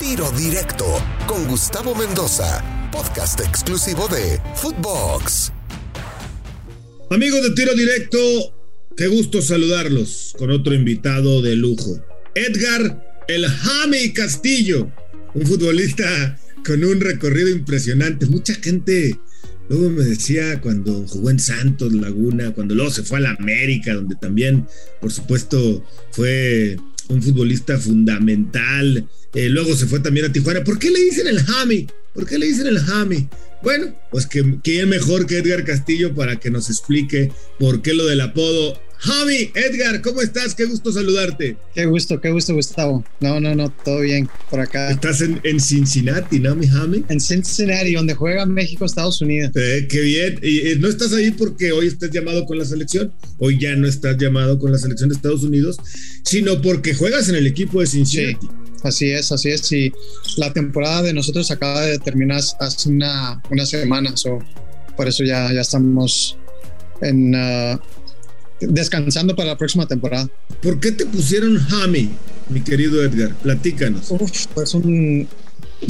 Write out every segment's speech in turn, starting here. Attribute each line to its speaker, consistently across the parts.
Speaker 1: Tiro Directo con Gustavo Mendoza, podcast exclusivo de Footbox.
Speaker 2: Amigos de Tiro Directo, qué gusto saludarlos con otro invitado de lujo. Edgar El Jami Castillo, un futbolista con un recorrido impresionante. Mucha gente luego me decía cuando jugó en Santos Laguna, cuando luego se fue a la América, donde también, por supuesto, fue un futbolista fundamental. Eh, luego se fue también a Tijuana. ¿Por qué le dicen el Jami? ¿Por qué le dicen el Jami? Bueno, pues que quién mejor que Edgar Castillo para que nos explique por qué lo del apodo. Jami, Edgar, ¿cómo estás? Qué gusto saludarte.
Speaker 3: Qué gusto, qué gusto, Gustavo. No, no, no, todo bien por acá.
Speaker 2: Estás en, en Cincinnati, ¿no, mi Jami?
Speaker 3: En Cincinnati, donde juega México, Estados Unidos.
Speaker 2: Eh, qué bien. ¿Y eh, no estás ahí porque hoy estás llamado con la selección? Hoy ya no estás llamado con la selección de Estados Unidos, sino porque juegas en el equipo de Cincinnati.
Speaker 3: Sí. Así es, así es. Y la temporada de nosotros acaba de terminar hace una, una semana, so, por eso ya, ya estamos en, uh, descansando para la próxima temporada.
Speaker 2: ¿Por qué te pusieron Jami, mi querido Edgar? Platícanos.
Speaker 3: Uf, pues un,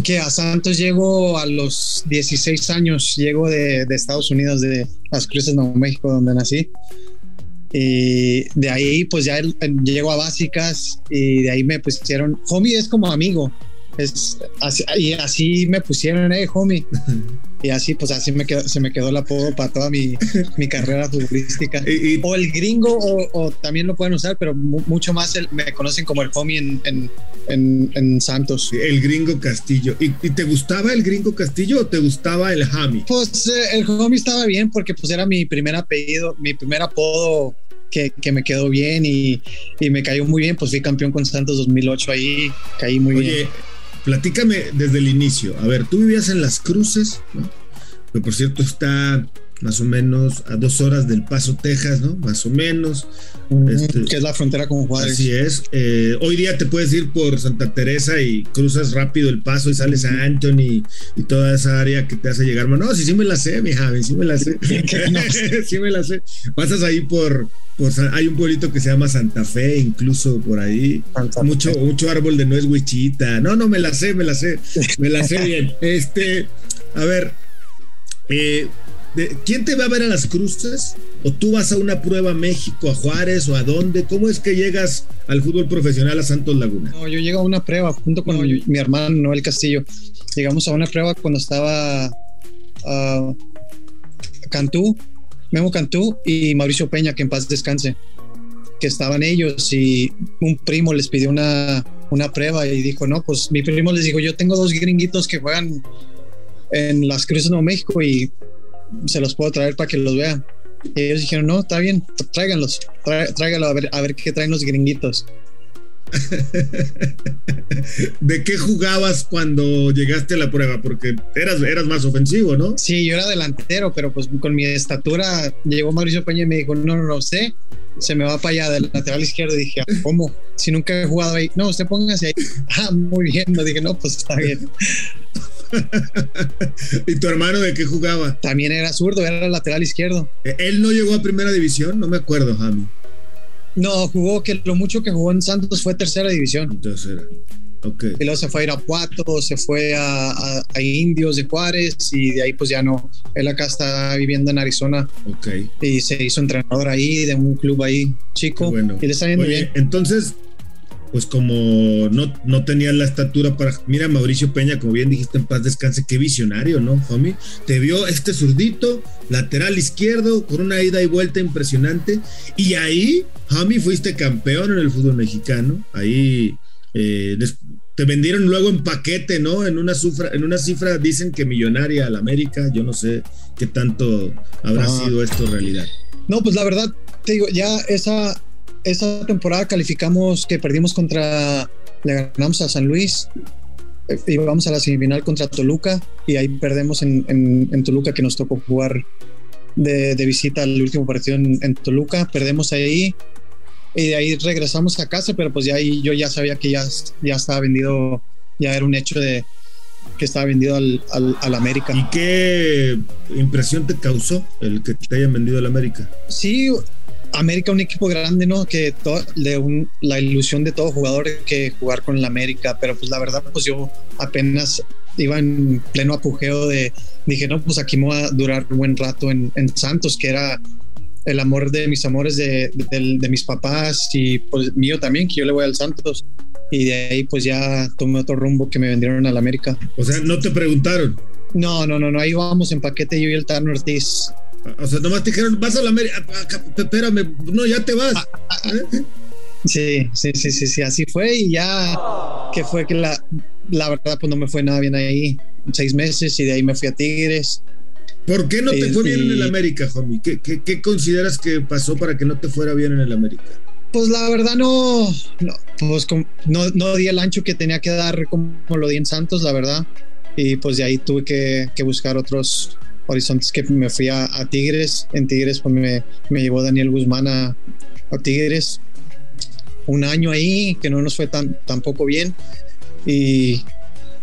Speaker 3: que a Santos llego a los 16 años, llego de, de Estados Unidos, de Las Cruces, Nuevo México, donde nací. Y de ahí, pues ya llego a básicas y de ahí me pusieron, homie es como amigo. Es, así, y así me pusieron, eh, homie. Y así, pues así me quedó, se me quedó el apodo para toda mi, mi carrera futbolística.
Speaker 2: Y- y-
Speaker 3: o el gringo, o, o también lo pueden usar, pero mu- mucho más el- me conocen como el homie en, en, en, en Santos.
Speaker 2: El gringo Castillo. ¿Y, y te gustaba el gringo Castillo o te gustaba el Jami?
Speaker 3: Pues eh, el homie estaba bien porque pues era mi primer apellido, mi primer apodo que, que me quedó bien y, y me cayó muy bien. Pues fui campeón con Santos 2008 ahí, caí muy bien.
Speaker 2: Platícame desde el inicio. A ver, tú vivías en Las Cruces, ¿no? Que por cierto está más o menos a dos horas del Paso, Texas, ¿no? Más o menos. este-
Speaker 3: que es la frontera con Juárez.
Speaker 2: Así es. Eh, hoy día te puedes ir por Santa Teresa y cruzas rápido el paso y sales a Anthony y toda esa área que te hace llegar. No, sí, sí me la sé, mi Javi, sí me la sé. Sí me la sé. Pasas ahí por, por hay un pueblito que se llama Santa Fe, incluso por ahí.
Speaker 3: Santa
Speaker 2: Mucho,
Speaker 3: Fe.
Speaker 2: mucho árbol de nuez huichita. No, no, me la sé, me la sé. Me la sé bien. Este, a ver, eh, de- ¿quién te va a ver a las cruces? ¿O tú vas a una prueba a México, a Juárez o a dónde? ¿Cómo es que llegas al fútbol profesional a Santos Laguna?
Speaker 3: No, yo llego a una prueba junto con mi, mi hermano Noel Castillo. Llegamos a una prueba cuando estaba ah, Cantú, Memo Cantú y Mauricio Peña, que en paz descanse. Que estaban ellos y un primo les pidió una, una prueba y dijo: No, pues mi primo les dijo: Yo tengo dos gringuitos que juegan en las Cruces de Nuevo México y se los puedo traer para que los vean. Y ellos dijeron: No, está bien, tráiganlos, trá- tráiganlos a ver, a ver qué traen los gringuitos.
Speaker 2: ¿De qué jugabas cuando llegaste a la prueba? Porque eras, eras más ofensivo, ¿no?
Speaker 3: Sí, yo era delantero, pero pues con mi estatura llegó Mauricio Peña y me dijo, no, no, no, usted se me va para allá del lateral izquierdo. Y dije, "Ah, ¿cómo? Si nunca he jugado ahí. No, usted póngase ahí. Ah, muy bien. No dije, no, pues está bien.
Speaker 2: ¿Y tu hermano de qué jugaba?
Speaker 3: También era zurdo, era lateral izquierdo.
Speaker 2: Eh, Él no llegó a primera división, no me acuerdo, Jami.
Speaker 3: No, jugó, que lo mucho que jugó en Santos fue tercera división.
Speaker 2: Entonces era. Ok.
Speaker 3: Y luego se fue a Irapuato, se fue a, a- a Indios de Juárez y de ahí pues ya no. Él acá está viviendo en Arizona
Speaker 2: Ok.
Speaker 3: y se hizo entrenador ahí de un club ahí chico.
Speaker 2: Bueno.
Speaker 3: Y le está yendo
Speaker 2: Oye,
Speaker 3: bien.
Speaker 2: entonces, pues como no, no tenía la estatura para. Mira, Mauricio Peña, como bien dijiste, en paz descanse, qué visionario, ¿no, homie? Te vio este zurdito, lateral izquierdo, con una ida y vuelta impresionante. Y ahí, homie, fuiste campeón en el fútbol mexicano. Ahí eh, te vendieron luego en paquete, ¿no? En una, cifra, en una cifra dicen que millonaria al América. Yo no sé qué tanto habrá
Speaker 3: Ah.
Speaker 2: sido esto realidad.
Speaker 3: No, pues la verdad, te digo, ya esa, esa temporada calificamos que perdimos contra, le ganamos a San Luis, eh, íbamos a la semifinal contra Toluca y ahí perdemos en, en- en Toluca que nos tocó jugar de, de visita al último partido en, en Toluca, perdemos ahí y de ahí regresamos a casa, pero pues ya ahí yo ya sabía que ya, ya estaba vendido, ya era un hecho de que estaba vendido al, al, al América.
Speaker 2: ¿Y qué impresión te causó el que te hayan vendido al América?
Speaker 3: Sí, América, un equipo grande, ¿no? Que de la ilusión de todo jugador que jugar con la América, pero pues la verdad, pues yo apenas iba en pleno apogeo de, dije, no, pues aquí me voy a durar un buen rato en, Santos, que era el amor de mis amores de, de, mis papás y pues mío también, que yo le voy al Santos. Y de ahí pues ya tomé otro rumbo que me vendieron a la América.
Speaker 2: O sea, ¿no te preguntaron?
Speaker 3: No, no, no, no, ahí vamos en paquete yo y el Tano Ortiz.
Speaker 2: O sea, nomás te dijeron, vas a la América, ah, ah, espérame, no, ya te vas. Ah,
Speaker 3: sí, sí, sí, sí, sí, así fue y ya que fue que la, la verdad pues no me fue nada bien ahí, seis meses y de ahí me fui a Tigres.
Speaker 2: ¿Por qué no te fue bien en el América, homie? ¿Qué, qué, consideras que pasó para que no te fuera bien en el América?
Speaker 3: Pues la verdad no, no, pues no, no di el ancho que tenía que dar como lo di en Santos, la verdad. Y pues de ahí tuve que, que buscar otros, horizontes que me fui a, Tigres. En Tigres pues me, me llevó Daniel Guzmán a, Tigres. Un año ahí que no nos fue tan tampoco bien. Y,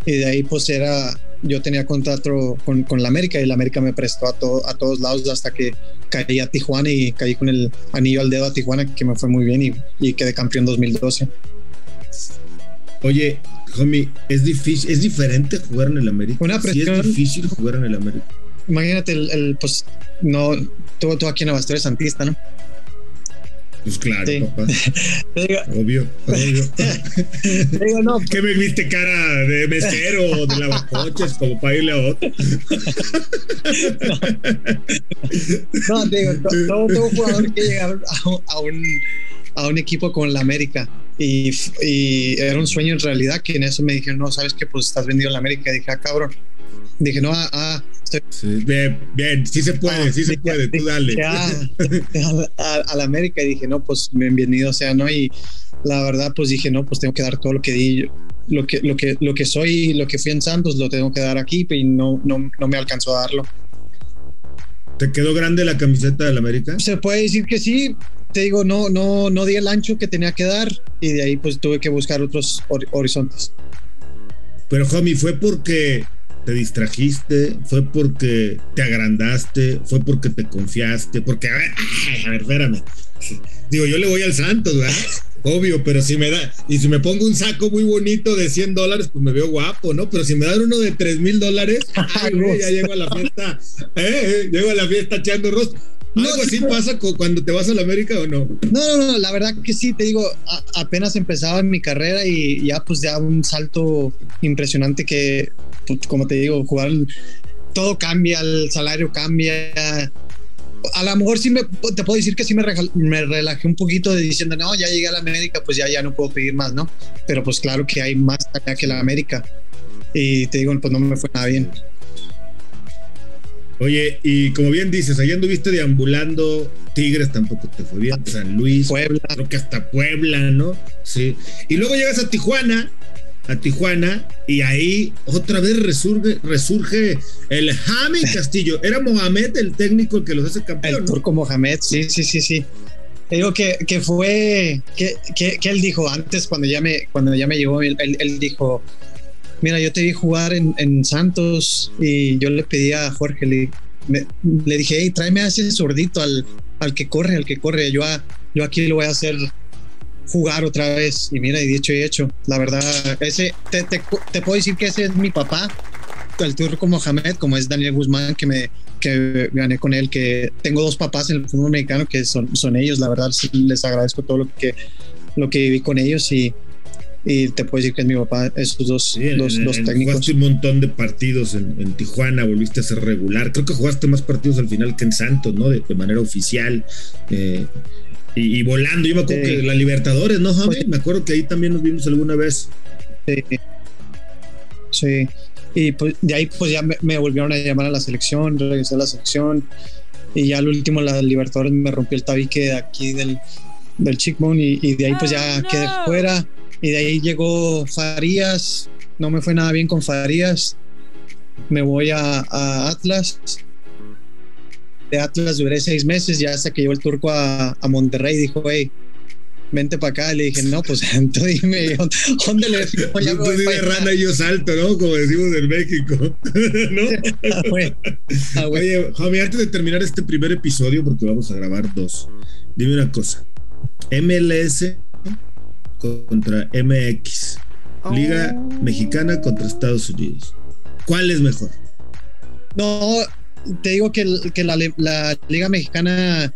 Speaker 3: y, de ahí pues era, yo tenía contrato con, con la América y la América me prestó a, a todos lados hasta que caí a Tijuana y caí con el anillo al dedo a Tijuana que me fue muy bien y, y quedé campeón 2012.
Speaker 2: Oye, homie, es difícil, es diferente jugar en el América. Una presión, es difícil jugar en el América
Speaker 3: imagínate el, pues, no, tú, tú aquí en Abastor eres santista, ¿no?
Speaker 2: Pues claro, papá. obvio, obvio.
Speaker 3: digo, no.
Speaker 2: ¿Qué me viste cara de mesero o de lavacoches como para irle a otro?
Speaker 3: no, digo, todo, todo jugador que llega a, un, a un equipo con la América y, y, era un sueño en realidad que en eso me dijeron, no, sabes que pues estás vendido en la América. Y dije, ah, cabrón. Dije, no, ah, ah
Speaker 2: bien, bien, sí se puede, ah, sí se puede, tú dale.
Speaker 3: a, la América y dije, no, pues bienvenido sea, ¿no? Y la verdad, pues dije, no, pues tengo que dar todo lo que di, lo que, lo que, lo que soy, lo que fui en Santos, lo tengo que dar aquí y no, no, no me alcanzó a darlo.
Speaker 2: ¿Te quedó grande la camiseta del América?
Speaker 3: Se puede decir que sí. Te digo, no, no, no di el ancho que tenía que dar y de ahí pues tuve que buscar otros horizontes.
Speaker 2: Pero, homie, fue porque te distrajiste, fue porque te agrandaste, fue porque te confiaste, porque, a ver, a ver, espérame. Digo, yo le voy al Santos, ¿verdad? Obvio, pero si me da, y si me pongo un saco muy bonito de 100 dólares, pues me veo guapo, ¿no? Pero si me dan uno de 3 mil dólares, ya llego a la fiesta, ¿eh? ¿eh? Llego a la fiesta echando rostro. ¿Algo así pasa cuando te vas a la América o no?
Speaker 3: No, no, no, la verdad que sí, te digo, apenas empezaba mi carrera y ya pues ya un salto impresionante que, pues, como te digo, jugar, todo cambia, el salario cambia. A lo mejor sí me, te puedo decir que sí me, me relajé un poquito de diciendo, no, ya llegué a la América, pues ya, ya no puedo pedir más, ¿no? Pero pues claro que hay más allá que la América. Y te digo, pues no me fue nada bien.
Speaker 2: Oye, y como bien dices, allá anduviste deambulando, Tigres tampoco te fue bien, San Luis,
Speaker 3: Puebla.
Speaker 2: creo que hasta Puebla, ¿no? Sí. Y luego llegas a Tijuana, a Tijuana, y ahí otra vez resurge, resurge el Jame Castillo. Era Mohamed el técnico el que los hace campeón.
Speaker 3: El turco Mohamed, sí, sí, sí, sí. Te digo que, que fue, que, que, que, él dijo antes, cuando ya me, cuando ya me llegó, él, él dijo, Mira, yo te vi jugar en, Santos y yo le pedí a Jorge, le, le dije, hey, tráeme a ese zurdito, al, al que corre, al que corre. Yo, yo aquí lo voy a hacer jugar otra vez. Y mira, y dicho y hecho, la verdad, ese, te, te, te puedo decir que ese es mi papá, el turco Mohamed, como es Daniel Guzmán, que me que gané con él, que tengo dos papás en el fútbol mexicano que son, son ellos, la verdad, les agradezco todo lo que, lo que viví con ellos y y te puedo decir que es mi papá, esos dos, dos, técnicos.
Speaker 2: Jugaste un montón de partidos en, Tijuana, volviste a ser regular. Creo que jugaste más partidos al final que en Santos, ¿no? De, manera oficial. Eh, y, volando. Yo me acuerdo que la Libertadores, ¿no, Jaime? me acuerdo que ahí también nos vimos alguna vez.
Speaker 3: Sí. Sí. Y pues de ahí pues ya me, volvieron a llamar a la selección, regresé a la selección. Y ya al último la Libertadores me rompió el tabique de aquí del, del Chickbone y, de ahí pues ya ah, quedé fuera y de ahí llegó Farías, no me fue nada bien con Farías. Me voy a, Atlas. De Atlas duré seis meses, ya hasta que llegó el turco a, Monterrey, dijo, hey, vente para acá. Le dije, no, pues tú dime, ¿dónde le
Speaker 2: Tú dices rana y yo salto, ¿no? Como decimos en México, ¿no? Ah, ah, Oye, Javi, antes de terminar este primer episodio, porque vamos a grabar dos, dime una cosa. MLS contra MX. Liga oh. Mexicana contra Estados Unidos. ¿Cuál es mejor?
Speaker 3: No, te digo que, que la, la, Liga Mexicana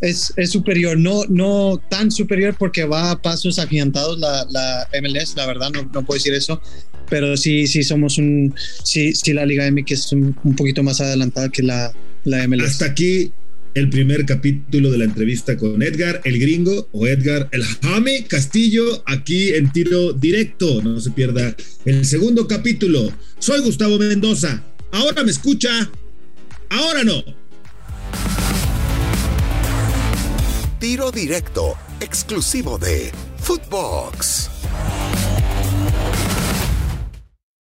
Speaker 3: es, es, superior, no, no tan superior porque va a pasos agigantados la, la MLS, la verdad, no, no, puedo decir eso, pero sí, sí somos un, sí, sí la Liga MX es un, un poquito más adelantada que la, la MLS.
Speaker 2: Hasta aquí el primer capítulo de la entrevista con Edgar el Gringo o Edgar el Jame Castillo aquí en tiro directo. No se pierda el segundo capítulo. Soy Gustavo Mendoza. Ahora me escucha. Ahora no.
Speaker 1: Tiro directo, exclusivo de Footbox.